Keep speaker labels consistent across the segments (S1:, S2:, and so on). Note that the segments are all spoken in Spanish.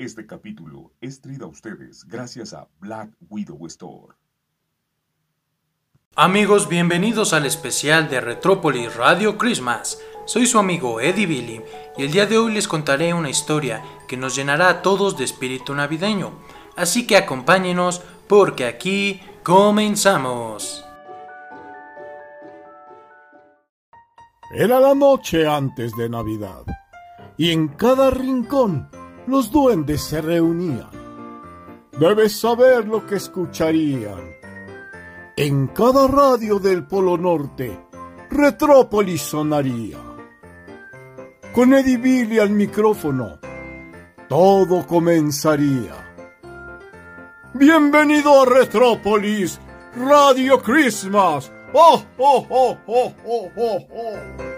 S1: Este capítulo es traído a ustedes gracias a Black Widow Store.
S2: Amigos, bienvenidos al especial de Retrópolis Radio Christmas. Soy su amigo Eddie Billy y el día de hoy les contaré una historia que nos llenará a todos de espíritu navideño. Así que acompáñenos porque aquí comenzamos.
S3: Era la noche antes de Navidad y en cada rincón los duendes se reunían. Debes saber lo que escucharían. En cada radio del Polo Norte, Retrópolis sonaría. Con Eddie Billy al micrófono, todo comenzaría. Bienvenido a Retrópolis, Radio Christmas. ¡Oh, oh, oh, oh, oh, oh, oh!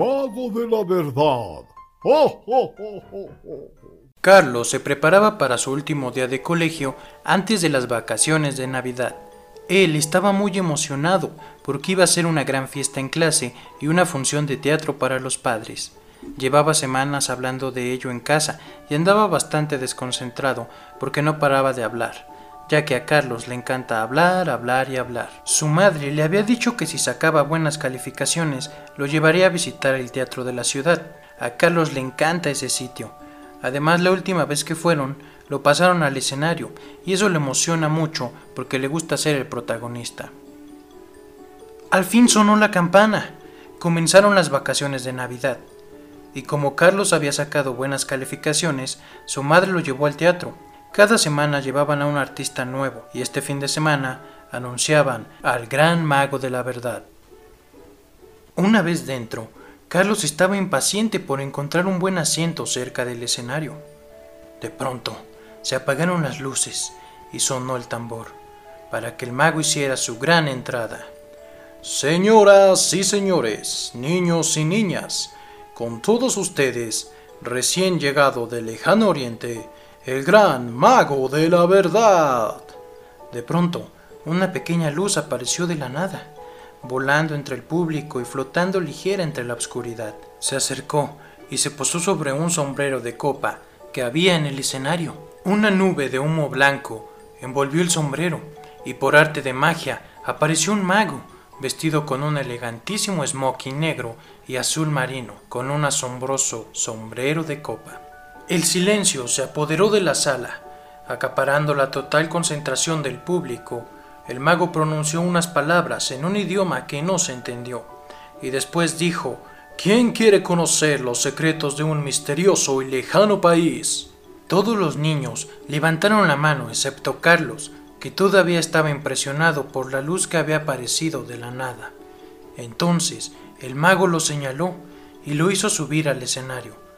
S3: De la verdad. ¡Oh, oh, oh, oh, oh!
S2: Carlos se preparaba para su último día de colegio antes de las vacaciones de Navidad. Él estaba muy emocionado porque iba a ser una gran fiesta en clase y una función de teatro para los padres. Llevaba semanas hablando de ello en casa y andaba bastante desconcentrado porque no paraba de hablar, ya que a Carlos le encanta hablar, hablar y hablar. Su madre le había dicho que si sacaba buenas calificaciones lo llevaría a visitar el teatro de la ciudad. A Carlos le encanta ese sitio. Además, la última vez que fueron, lo pasaron al escenario, y eso le emociona mucho porque le gusta ser el protagonista. Al fin sonó la campana. Comenzaron las vacaciones de Navidad. Y como Carlos había sacado buenas calificaciones, su madre lo llevó al teatro. Cada semana llevaban a un artista nuevo, y este fin de semana anunciaban al gran mago de la verdad. Una vez dentro, Carlos estaba impaciente por encontrar un buen asiento cerca del escenario. De pronto, se apagaron las luces y sonó el tambor, para que el mago hiciera su gran entrada. Señoras y señores, niños y niñas, con todos ustedes, recién llegado del lejano oriente, el gran mago de la verdad. De pronto, una pequeña luz apareció de la nada volando entre el público y flotando ligera entre la oscuridad. Se acercó y se posó sobre un sombrero de copa que había en el escenario. Una nube de humo blanco envolvió el sombrero y por arte de magia apareció un mago vestido con un elegantísimo smoking negro y azul marino, con un asombroso sombrero de copa. El silencio se apoderó de la sala, acaparando la total concentración del público el mago pronunció unas palabras en un idioma que no se entendió, y después dijo, ¿Quién quiere conocer los secretos de un misterioso y lejano país? Todos los niños levantaron la mano, excepto Carlos, que todavía estaba impresionado por la luz que había aparecido de la nada. Entonces el mago lo señaló y lo hizo subir al escenario.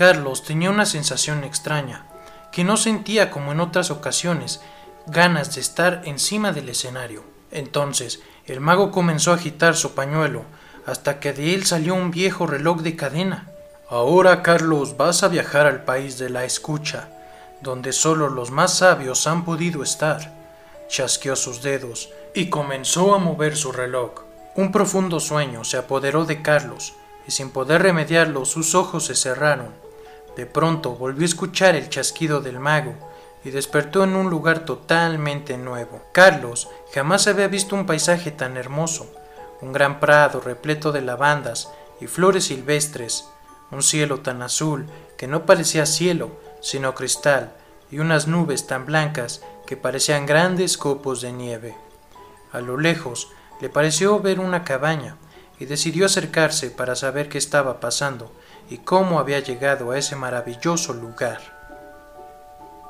S2: Carlos tenía una sensación extraña, que no sentía como en otras ocasiones, ganas de estar encima del escenario. Entonces el mago comenzó a agitar su pañuelo hasta que de él salió un viejo reloj de cadena. Ahora, Carlos, vas a viajar al país de la escucha, donde solo los más sabios han podido estar. Chasqueó sus dedos y comenzó a mover su reloj. Un profundo sueño se apoderó de Carlos, y sin poder remediarlo sus ojos se cerraron. De pronto volvió a escuchar el chasquido del mago, y despertó en un lugar totalmente nuevo. Carlos jamás había visto un paisaje tan hermoso, un gran prado repleto de lavandas y flores silvestres, un cielo tan azul que no parecía cielo, sino cristal, y unas nubes tan blancas que parecían grandes copos de nieve. A lo lejos le pareció ver una cabaña, y decidió acercarse para saber qué estaba pasando y cómo había llegado a ese maravilloso lugar.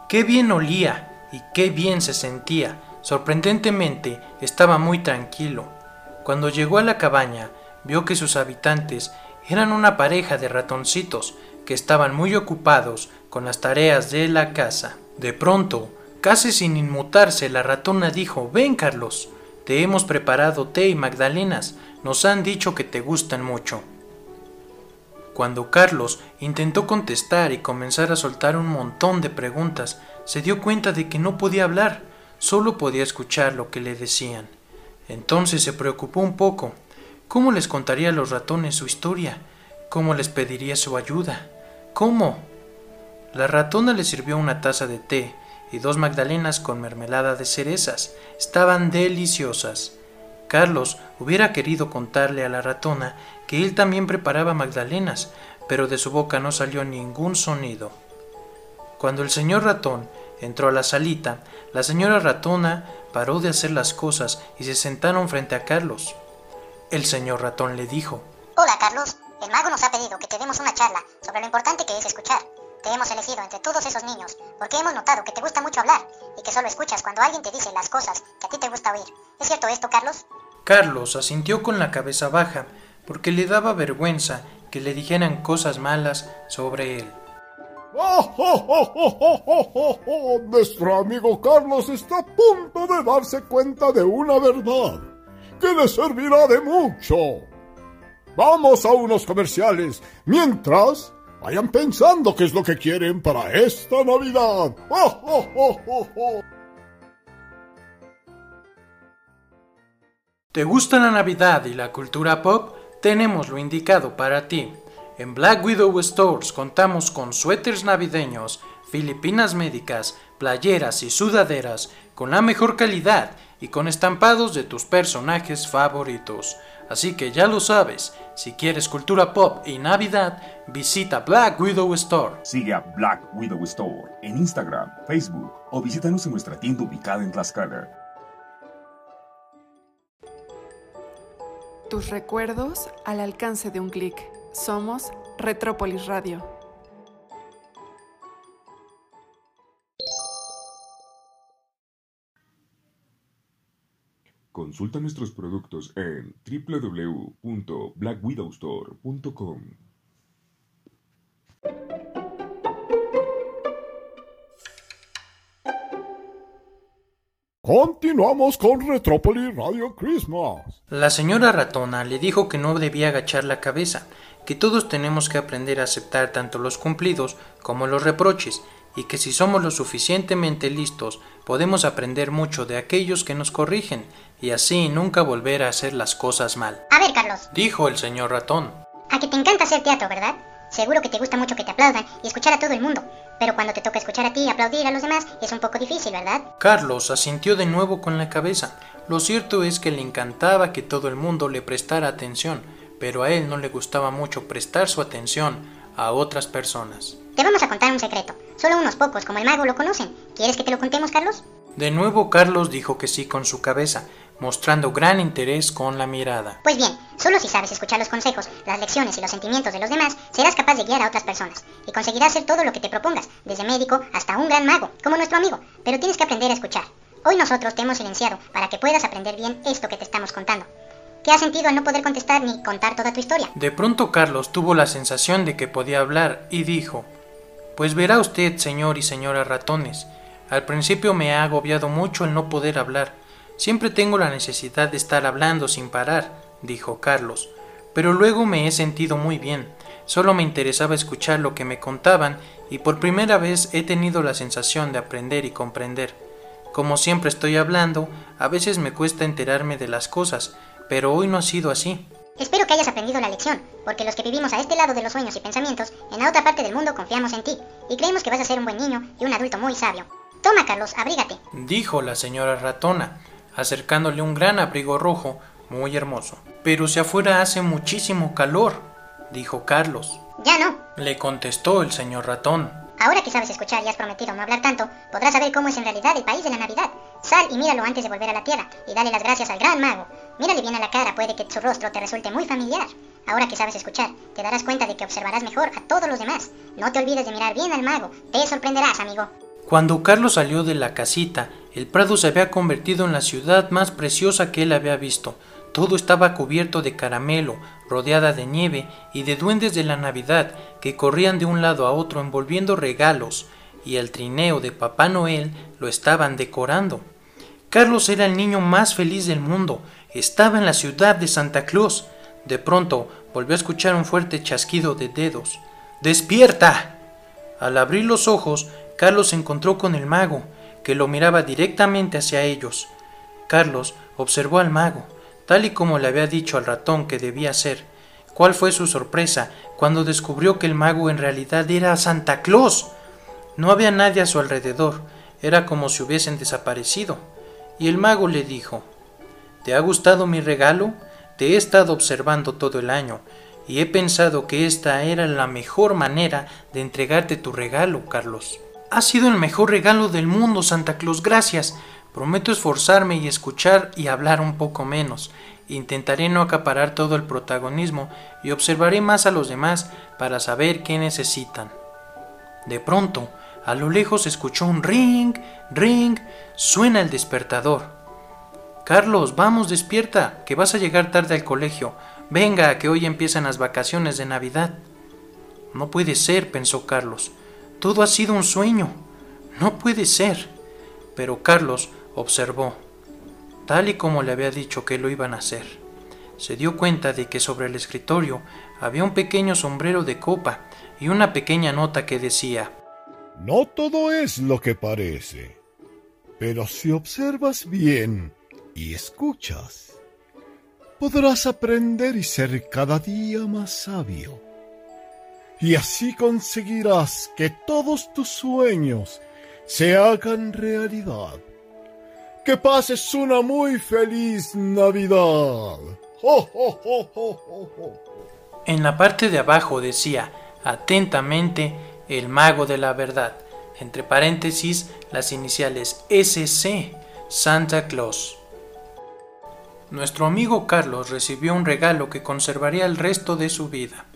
S2: Qué bien olía y qué bien se sentía. Sorprendentemente estaba muy tranquilo. Cuando llegó a la cabaña, vio que sus habitantes eran una pareja de ratoncitos que estaban muy ocupados con las tareas de la casa. De pronto, casi sin inmutarse, la ratona dijo Ven, Carlos, te hemos preparado té y magdalenas. Nos han dicho que te gustan mucho. Cuando Carlos intentó contestar y comenzar a soltar un montón de preguntas, se dio cuenta de que no podía hablar, solo podía escuchar lo que le decían. Entonces se preocupó un poco. ¿Cómo les contaría a los ratones su historia? ¿Cómo les pediría su ayuda? ¿Cómo? La ratona le sirvió una taza de té y dos magdalenas con mermelada de cerezas. Estaban deliciosas. Carlos hubiera querido contarle a la ratona que él también preparaba magdalenas, pero de su boca no salió ningún sonido. Cuando el señor ratón entró a la salita, la señora ratona paró de hacer las cosas y se sentaron frente a Carlos. El señor ratón le dijo,
S4: Hola Carlos, el mago nos ha pedido que te demos una charla sobre lo importante que es escuchar. Te hemos elegido entre todos esos niños porque hemos notado que te gusta mucho hablar y que solo escuchas cuando alguien te dice las cosas que a ti te gusta oír. ¿Es cierto esto, Carlos?
S2: Carlos asintió con la cabeza baja porque le daba vergüenza que le dijeran cosas malas sobre él.
S3: ¡Oh, oh, oh, oh, oh, oh, oh, oh! Nuestro amigo Carlos está a punto de darse cuenta de una verdad que le servirá de mucho. Vamos a unos comerciales. Mientras, vayan pensando qué es lo que quieren para esta Navidad. ¡Oh, oh, oh, oh, oh!
S2: ¿Te gusta la Navidad y la cultura pop? Tenemos lo indicado para ti. En Black Widow Stores contamos con suéteres navideños, filipinas médicas, playeras y sudaderas con la mejor calidad y con estampados de tus personajes favoritos. Así que ya lo sabes, si quieres cultura pop y Navidad, visita Black Widow Store.
S1: Sigue a Black Widow Store en Instagram, Facebook o visítanos en nuestra tienda ubicada en Tlaxcala.
S5: Tus recuerdos al alcance de un clic. Somos Retrópolis Radio.
S1: Consulta nuestros productos en www.blackwidowstore.com.
S3: Continuamos con Retrópolis Radio Christmas.
S2: La señora ratona le dijo que no debía agachar la cabeza, que todos tenemos que aprender a aceptar tanto los cumplidos como los reproches, y que si somos lo suficientemente listos podemos aprender mucho de aquellos que nos corrigen, y así nunca volver a hacer las cosas mal.
S4: A ver, Carlos,
S2: Dijo el señor ratón.
S4: a que te encanta hacer teatro, ¿verdad? Seguro que te gusta mucho que te aplaudan y escuchar a todo el mundo. Pero cuando te toca escuchar a ti y aplaudir a los demás, es un poco difícil, ¿verdad?
S2: Carlos asintió de nuevo con la cabeza. Lo cierto es que le encantaba que todo el mundo le prestara atención, pero a él no le gustaba mucho prestar su atención a otras personas.
S4: Te vamos a contar un secreto. Solo unos pocos, como el mago, lo conocen. ¿Quieres que te lo contemos, Carlos?
S2: De nuevo Carlos dijo que sí con su cabeza, mostrando gran interés con la mirada.
S4: Pues bien, solo si sabes escuchar los consejos, las lecciones y los sentimientos de los demás, serás capaz de guiar a otras personas y conseguirás hacer todo lo que te propongas, desde médico hasta un gran mago, como nuestro amigo. Pero tienes que aprender a escuchar. Hoy nosotros te hemos silenciado para que puedas aprender bien esto que te estamos contando. ¿Qué has sentido al no poder contestar ni contar toda tu historia?
S2: De pronto Carlos tuvo la sensación de que podía hablar y dijo, Pues verá usted, señor y señora ratones, al principio me ha agobiado mucho el no poder hablar. Siempre tengo la necesidad de estar hablando sin parar, dijo Carlos, pero luego me he sentido muy bien. Solo me interesaba escuchar lo que me contaban y por primera vez he tenido la sensación de aprender y comprender. Como siempre estoy hablando, a veces me cuesta enterarme de las cosas, pero hoy no ha sido así.
S4: Espero que hayas aprendido la lección, porque los que vivimos a este lado de los sueños y pensamientos, en la otra parte del mundo confiamos en ti, y creemos que vas a ser un buen niño y un adulto muy sabio. Toma, Carlos, abrígate.
S2: dijo la señora ratona, acercándole un gran abrigo rojo muy hermoso. Pero si afuera hace muchísimo calor, dijo Carlos.
S4: Ya no.
S2: Le contestó el señor ratón.
S4: Ahora que sabes escuchar y has prometido no hablar tanto, podrás saber cómo es en realidad el país de la Navidad. Sal y míralo antes de volver a la Tierra, y dale las gracias al gran mago. Mírale bien a la cara, puede que su rostro te resulte muy familiar. Ahora que sabes escuchar, te darás cuenta de que observarás mejor a todos los demás. No te olvides de mirar bien al mago, te sorprenderás, amigo.
S2: Cuando Carlos salió de la casita, el prado se había convertido en la ciudad más preciosa que él había visto. Todo estaba cubierto de caramelo, rodeada de nieve y de duendes de la Navidad que corrían de un lado a otro envolviendo regalos, y el trineo de Papá Noel lo estaban decorando. Carlos era el niño más feliz del mundo, estaba en la ciudad de Santa Claus. De pronto volvió a escuchar un fuerte chasquido de dedos. ¡Despierta! Al abrir los ojos, Carlos se encontró con el mago, que lo miraba directamente hacia ellos. Carlos observó al mago, tal y como le había dicho al ratón que debía ser. ¿Cuál fue su sorpresa cuando descubrió que el mago en realidad era Santa Claus? No había nadie a su alrededor, era como si hubiesen desaparecido. Y el mago le dijo, ¿Te ha gustado mi regalo? Te he estado observando todo el año, y he pensado que esta era la mejor manera de entregarte tu regalo, Carlos. Ha sido el mejor regalo del mundo, Santa Claus, gracias. Prometo esforzarme y escuchar y hablar un poco menos. Intentaré no acaparar todo el protagonismo y observaré más a los demás para saber qué necesitan. De pronto, a lo lejos escuchó un ring, ring, suena el despertador. Carlos, vamos, despierta, que vas a llegar tarde al colegio. Venga, que hoy empiezan las vacaciones de Navidad. No puede ser, pensó Carlos. Todo ha sido un sueño. No puede ser. Pero Carlos observó, tal y como le había dicho que lo iban a hacer. Se dio cuenta de que sobre el escritorio había un pequeño sombrero de copa y una pequeña nota que decía
S3: No todo es lo que parece, pero si observas bien y escuchas, podrás aprender y ser cada día más sabio. Y así conseguirás que todos tus sueños se hagan realidad. Que pases una muy feliz Navidad.
S2: En la parte de abajo decía, atentamente, el mago de la verdad, entre paréntesis las iniciales SC, Santa Claus. Nuestro amigo Carlos recibió un regalo que conservaría el resto de su vida,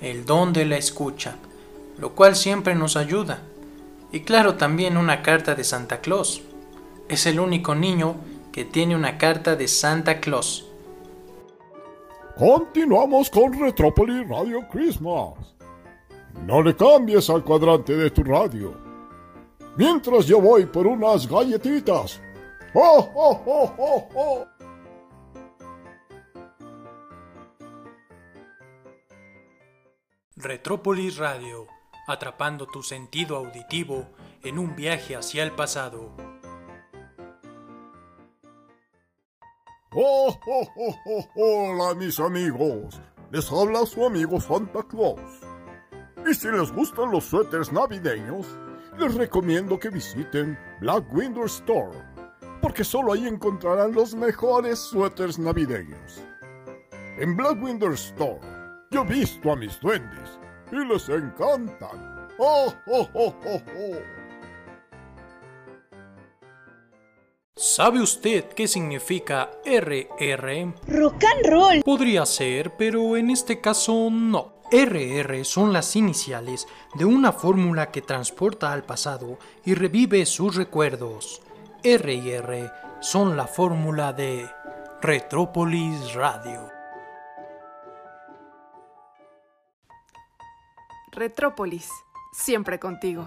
S2: el don de la escucha, lo cual siempre nos ayuda, y claro también una carta de Santa Claus. Es el único niño que tiene una carta de Santa Claus.
S3: Continuamos con Retrópolis Radio Christmas. No le cambies al cuadrante de tu radio. Mientras yo voy por unas galletitas. ¡Oh, oh, oh, oh, oh!
S2: Retrópolis Radio, atrapando tu sentido auditivo en un viaje hacia el pasado.
S3: ¡Oh, oh, oh, oh! Hola, mis amigos. Les habla su amigo Santa Claus. Y si les gustan los suéteres navideños, les recomiendo que visiten Black Window Store, porque solo ahí encontrarán los mejores suéteres navideños. En Black Window Store, yo he visto a mis duendes y les encantan. ¡Oh, oh, oh, oh, oh!
S2: ¿Sabe usted qué significa RR?
S6: Rock and roll.
S2: Podría ser, pero en este caso no. RR son las iniciales de una fórmula que transporta al pasado y revive sus recuerdos. R y R son la fórmula de Retrópolis Radio.
S5: Retrópolis, siempre contigo.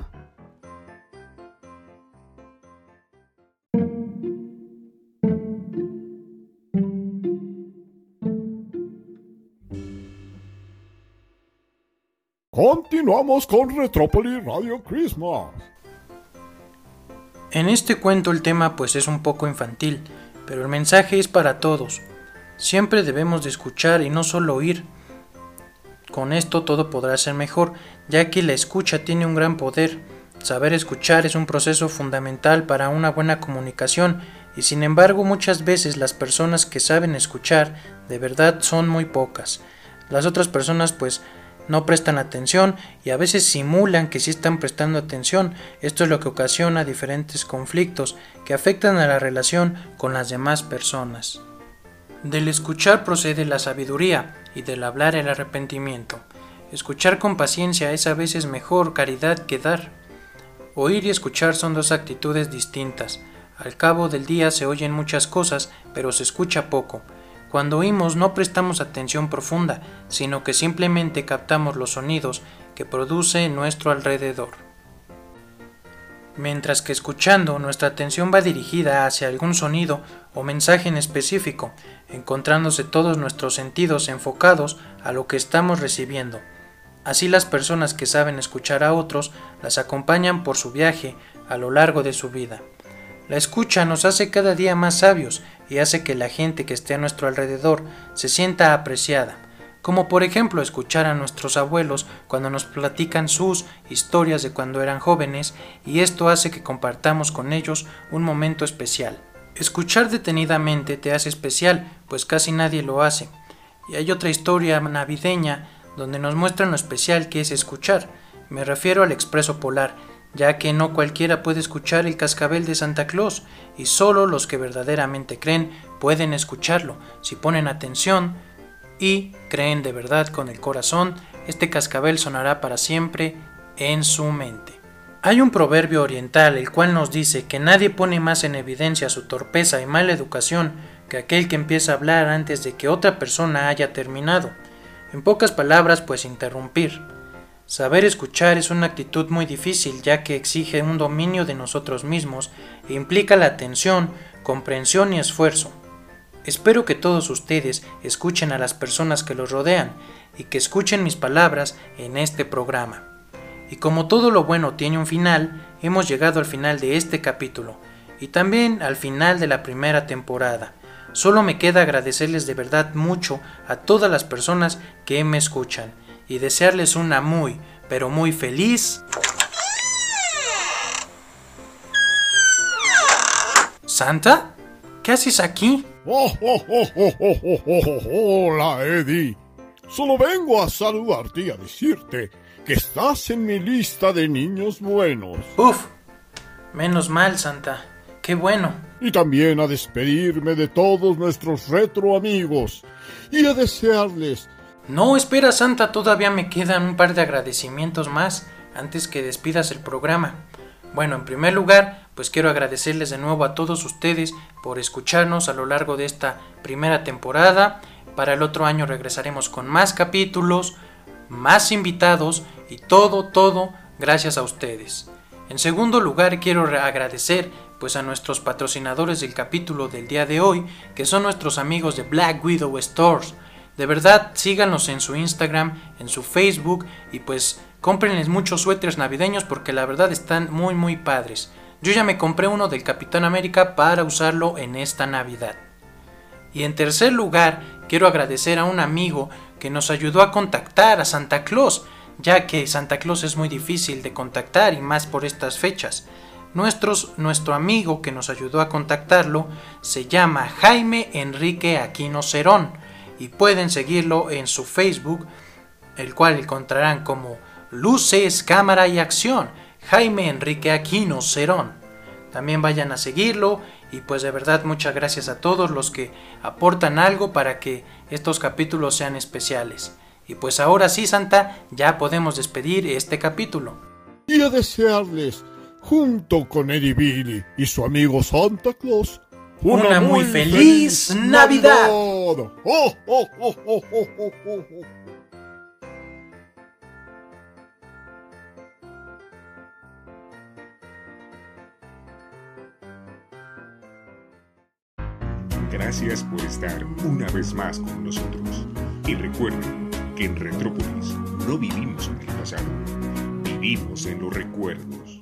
S3: Continuamos con Retrópolis Radio Christmas.
S2: En este cuento el tema pues es un poco infantil, pero el mensaje es para todos. Siempre debemos de escuchar y no solo oír. Con esto todo podrá ser mejor, ya que la escucha tiene un gran poder. Saber escuchar es un proceso fundamental para una buena comunicación y sin embargo muchas veces las personas que saben escuchar de verdad son muy pocas. Las otras personas pues no prestan atención y a veces simulan que sí están prestando atención. Esto es lo que ocasiona diferentes conflictos que afectan a la relación con las demás personas. Del escuchar procede la sabiduría y del hablar el arrepentimiento. Escuchar con paciencia es a veces mejor caridad que dar. Oír y escuchar son dos actitudes distintas. Al cabo del día se oyen muchas cosas, pero se escucha poco. Cuando oímos no prestamos atención profunda, sino que simplemente captamos los sonidos que produce nuestro alrededor. Mientras que escuchando nuestra atención va dirigida hacia algún sonido o mensaje en específico, encontrándose todos nuestros sentidos enfocados a lo que estamos recibiendo. Así las personas que saben escuchar a otros las acompañan por su viaje a lo largo de su vida. La escucha nos hace cada día más sabios y hace que la gente que esté a nuestro alrededor se sienta apreciada, como por ejemplo escuchar a nuestros abuelos cuando nos platican sus historias de cuando eran jóvenes y esto hace que compartamos con ellos un momento especial. Escuchar detenidamente te hace especial, pues casi nadie lo hace. Y hay otra historia navideña donde nos muestran lo especial que es escuchar. Me refiero al expreso polar, ya que no cualquiera puede escuchar el cascabel de Santa Claus, y solo los que verdaderamente creen pueden escucharlo. Si ponen atención y creen de verdad con el corazón, este cascabel sonará para siempre en su mente. Hay un proverbio oriental el cual nos dice que nadie pone más en evidencia su torpeza y mala educación que aquel que empieza a hablar antes de que otra persona haya terminado. En pocas palabras, pues interrumpir. Saber escuchar es una actitud muy difícil ya que exige un dominio de nosotros mismos e implica la atención, comprensión y esfuerzo. Espero que todos ustedes escuchen a las personas que los rodean y que escuchen mis palabras en este programa. Y como todo lo bueno tiene un final, hemos llegado al final de este capítulo y también al final de la primera temporada. Solo me queda agradecerles de verdad mucho a todas las personas que me escuchan y desearles una muy, pero muy feliz... ¿Santa? ¿Qué haces aquí?
S3: Oh, oh, oh, oh, oh, Hola, Eddie. Solo vengo a saludarte y a decirte que estás en mi lista de niños buenos.
S2: Uf, menos mal, Santa. Qué bueno.
S3: Y también a despedirme de todos nuestros retro amigos y a desearles
S2: No, espera, Santa, todavía me quedan un par de agradecimientos más antes que despidas el programa. Bueno, en primer lugar, pues quiero agradecerles de nuevo a todos ustedes por escucharnos a lo largo de esta primera temporada. Para el otro año regresaremos con más capítulos, más invitados y todo, todo gracias a ustedes. En segundo lugar, quiero agradecer pues a nuestros patrocinadores del capítulo del día de hoy, que son nuestros amigos de Black Widow Stores. De verdad, síganos en su Instagram, en su Facebook y pues cómprenles muchos suéteres navideños porque la verdad están muy muy padres. Yo ya me compré uno del Capitán América para usarlo en esta Navidad. Y en tercer lugar, quiero agradecer a un amigo que nos ayudó a contactar a Santa Claus, ya que Santa Claus es muy difícil de contactar y más por estas fechas. Nuestro amigo que nos ayudó a contactarlo se llama Jaime Enrique Aquino Cerón y pueden seguirlo en su Facebook, el cual encontrarán como Luces, Cámara y Acción, Jaime Enrique Aquino Cerón. También vayan a seguirlo y pues de verdad muchas gracias a todos los que aportan algo para que estos capítulos sean especiales. Y pues ahora sí, Santa, ya podemos despedir este capítulo.
S3: y a desearles, junto con Eddie Billy y su amigo Santa Claus,
S2: Una muy feliz Navidad.
S3: Oh, oh, oh, oh, oh, oh, oh, oh.
S1: Gracias por estar una vez más con nosotros. Y recuerden que en Retrópolis no vivimos en el pasado, vivimos en los recuerdos.